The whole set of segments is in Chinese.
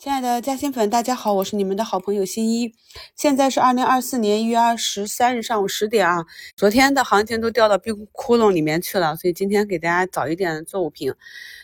亲爱的嘉兴粉，大家好，我是你们的好朋友新一。现在是二零二四年一月二十三日上午十点啊。昨天的行情都掉到冰窟窿里面去了，所以今天给大家早一点做午评。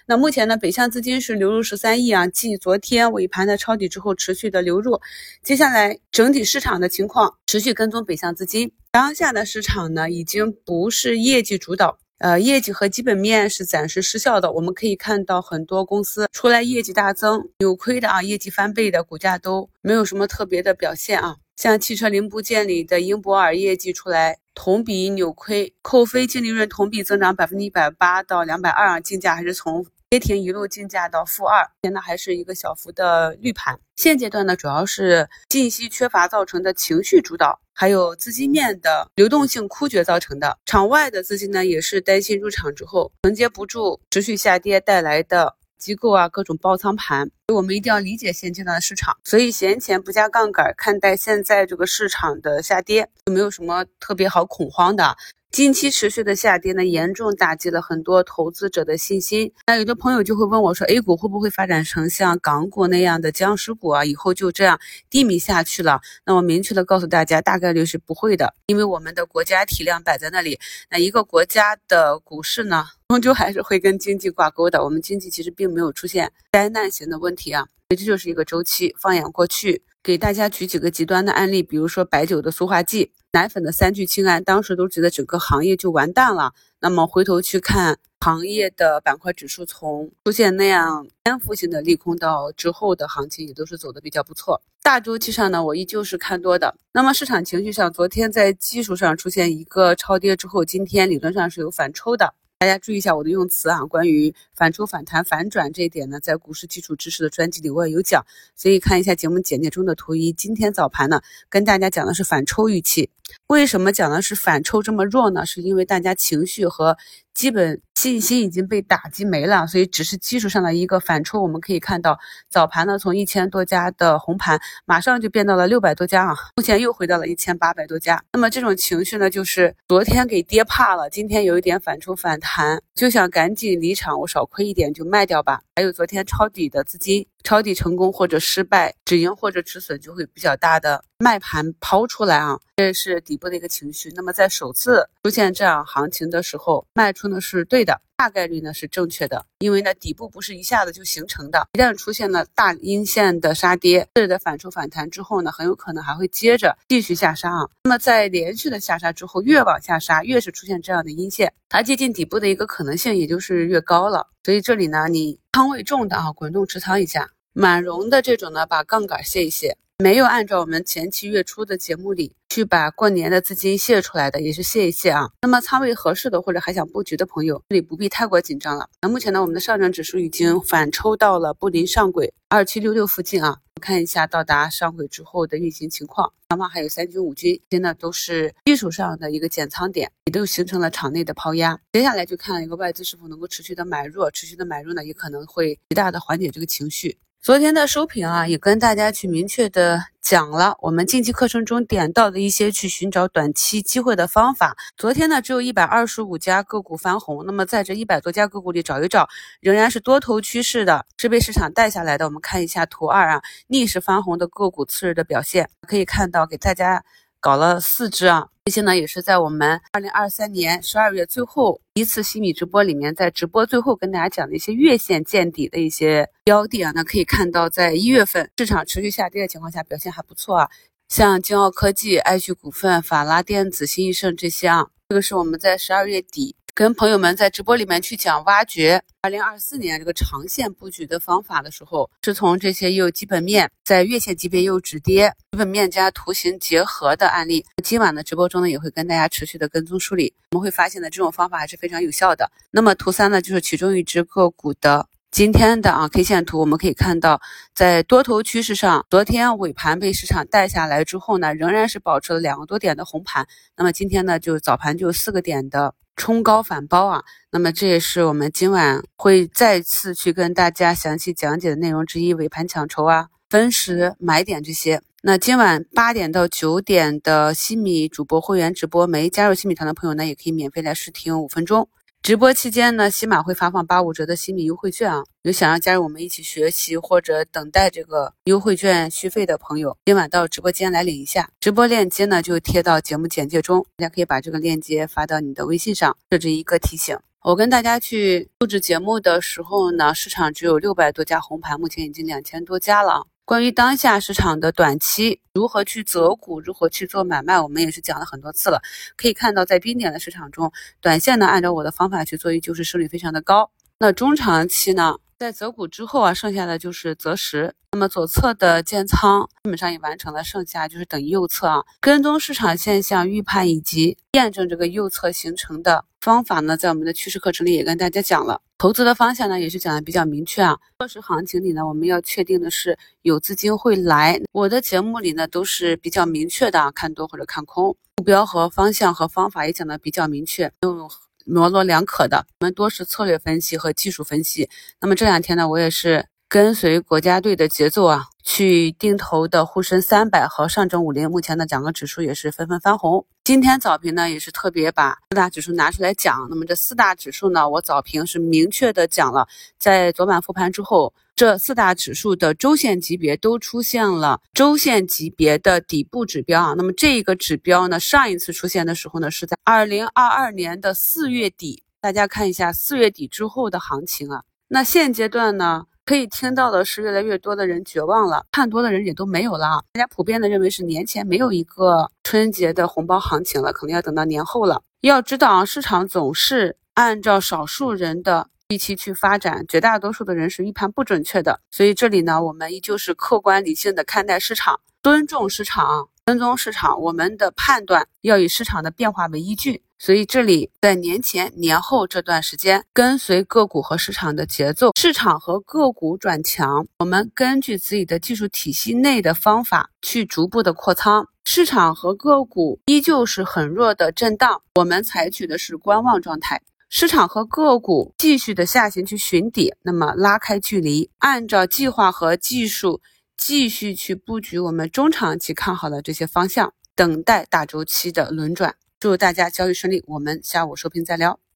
那目前呢，北向资金是流入十三亿啊，继昨天尾盘的抄底之后持续的流入。接下来整体市场的情况持续跟踪北向资金。当下的市场呢，已经不是业绩主导。呃，业绩和基本面是暂时失效的。我们可以看到很多公司出来业绩大增，扭亏的啊，业绩翻倍的股价都没有什么特别的表现啊。像汽车零部件里的英博尔业绩出来，同比扭亏，扣非净利润同比增长百分之一百八到两百二啊，竞价还是从。跌停一路竞价到负二，现在还是一个小幅的绿盘。现阶段呢，主要是信息缺乏造成的情绪主导，还有资金面的流动性枯竭造成的。场外的资金呢，也是担心入场之后承接不住持续下跌带来的机构啊各种爆仓盘。我们一定要理解现阶段的市场，所以闲钱不加杠杆看待现在这个市场的下跌，就没有什么特别好恐慌的。近期持续的下跌呢，严重打击了很多投资者的信心。那有的朋友就会问我说，A 股会不会发展成像港股那样的僵尸股啊？以后就这样低迷下去了？那我明确的告诉大家，大概率是不会的，因为我们的国家体量摆在那里。那一个国家的股市呢，终究还是会跟经济挂钩的。我们经济其实并没有出现灾难型的问题啊，所以这就是一个周期。放眼过去。给大家举几个极端的案例，比如说白酒的塑化剂、奶粉的三聚氰胺，当时都觉得整个行业就完蛋了。那么回头去看行业的板块指数，从出现那样颠覆性的利空到之后的行情，也都是走的比较不错。大周期上呢，我依旧是看多的。那么市场情绪上，昨天在技术上出现一个超跌之后，今天理论上是有反抽的。大家注意一下我的用词啊，关于反抽、反弹、反转这一点呢，在股市基础知识的专辑里我也有讲，所以看一下节目简介中的图一。今天早盘呢，跟大家讲的是反抽预期。为什么讲的是反抽这么弱呢？是因为大家情绪和基本信心已经被打击没了，所以只是技术上的一个反抽。我们可以看到早盘呢，从一千多家的红盘，马上就变到了六百多家啊，目前又回到了一千八百多家。那么这种情绪呢，就是昨天给跌怕了，今天有一点反抽反弹，就想赶紧离场，我少亏一点就卖掉吧。还有昨天抄底的资金。抄底成功或者失败，止盈或者止损就会比较大的卖盘抛出来啊，这是底部的一个情绪。那么在首次出现这样行情的时候，卖出呢是对的，大概率呢是正确的，因为呢底部不是一下子就形成的，一旦出现了大阴线的杀跌，这里的反抽反弹之后呢，很有可能还会接着继续下杀啊。那么在连续的下杀之后，越往下杀，越是出现这样的阴线，它接近底部的一个可能性也就是越高了。所以这里呢，你仓位重的啊，滚动持仓一下。满容的这种呢，把杠杆卸一卸，没有按照我们前期月初的节目里去把过年的资金卸出来的，也是卸一卸啊。那么仓位合适的或者还想布局的朋友，这里不必太过紧张了。那目前呢，我们的上证指数已经反抽到了布林上轨二七六六附近啊，看一下到达上轨之后的运行情况。上方还有三军五军，现在都是技术上的一个减仓点，也都形成了场内的抛压。接下来就看一个外资是否能够持续的买入，持续的买入呢，也可能会极大的缓解这个情绪。昨天的收评啊，也跟大家去明确的讲了我们近期课程中点到的一些去寻找短期机会的方法。昨天呢，只有一百二十五家个股翻红，那么在这一百多家个股里找一找，仍然是多头趋势的，是被市场带下来的。我们看一下图二啊，逆势翻红的个股次日的表现，可以看到给大家。搞了四只啊，这些呢也是在我们二零二三年十二月最后一次新米直播里面，在直播最后跟大家讲的一些月线见底的一些标的啊，那可以看到，在一月份市场持续下跌的情况下，表现还不错啊，像金奥科技、爱旭股份、法拉电子、新易盛这些啊，这个是我们在十二月底。跟朋友们在直播里面去讲挖掘二零二四年这个长线布局的方法的时候，是从这些又基本面在月线级别又止跌，基本面加图形结合的案例。今晚的直播中呢，也会跟大家持续的跟踪梳理。我们会发现呢，这种方法还是非常有效的。那么图三呢，就是其中一只个股的今天的啊 K 线图，我们可以看到，在多头趋势上，昨天尾盘被市场带下来之后呢，仍然是保持了两个多点的红盘。那么今天呢，就早盘就四个点的。冲高反包啊，那么这也是我们今晚会再次去跟大家详细讲解的内容之一。尾盘抢筹啊，分时买点这些。那今晚八点到九点的西米主播会员直播，没加入西米团的朋友呢，也可以免费来试听五分钟。直播期间呢，喜马会发放八五折的新米优惠券啊，有想要加入我们一起学习或者等待这个优惠券续费的朋友，今晚到直播间来领一下。直播链接呢就贴到节目简介中，大家可以把这个链接发到你的微信上，设置一个提醒。我跟大家去录制节目的时候呢，市场只有六百多家红盘，目前已经两千多家了。关于当下市场的短期如何去择股，如何去做买卖，我们也是讲了很多次了。可以看到，在冰点的市场中，短线呢按照我的方法去做，依旧是胜率非常的高。那中长期呢？在择股之后啊，剩下的就是择时。那么左侧的建仓基本上也完成了，剩下就是等右侧啊。跟踪市场现象预判以及验证这个右侧形成的方法呢，在我们的趋势课程里也跟大家讲了。投资的方向呢，也是讲的比较明确啊。测试行情里呢，我们要确定的是有资金会来。我的节目里呢，都是比较明确的啊，看多或者看空，目标和方向和方法也讲的比较明确。用模棱两可的，我们多是策略分析和技术分析。那么这两天呢，我也是跟随国家队的节奏啊，去定投的沪深三百和上证五零。目前呢，两个指数也是纷纷翻红。今天早评呢，也是特别把四大指数拿出来讲。那么这四大指数呢，我早评是明确的讲了，在昨晚复盘之后。这四大指数的周线级别都出现了周线级别的底部指标啊，那么这个指标呢，上一次出现的时候呢，是在二零二二年的四月底。大家看一下四月底之后的行情啊，那现阶段呢，可以听到的是越来越多的人绝望了，看多的人也都没有了啊。大家普遍的认为是年前没有一个春节的红包行情了，可能要等到年后了。要知道啊，市场总是按照少数人的。预期去发展，绝大多数的人是预判不准确的，所以这里呢，我们依旧是客观理性的看待市场，尊重市场，跟踪市场。我们的判断要以市场的变化为依据，所以这里在年前、年后这段时间，跟随个股和市场的节奏，市场和个股转强，我们根据自己的技术体系内的方法去逐步的扩仓。市场和个股依旧是很弱的震荡，我们采取的是观望状态。市场和个股继续的下行去寻底，那么拉开距离，按照计划和技术继续去布局我们中长期看好的这些方向，等待大周期的轮转。祝大家交易顺利，我们下午收评再聊。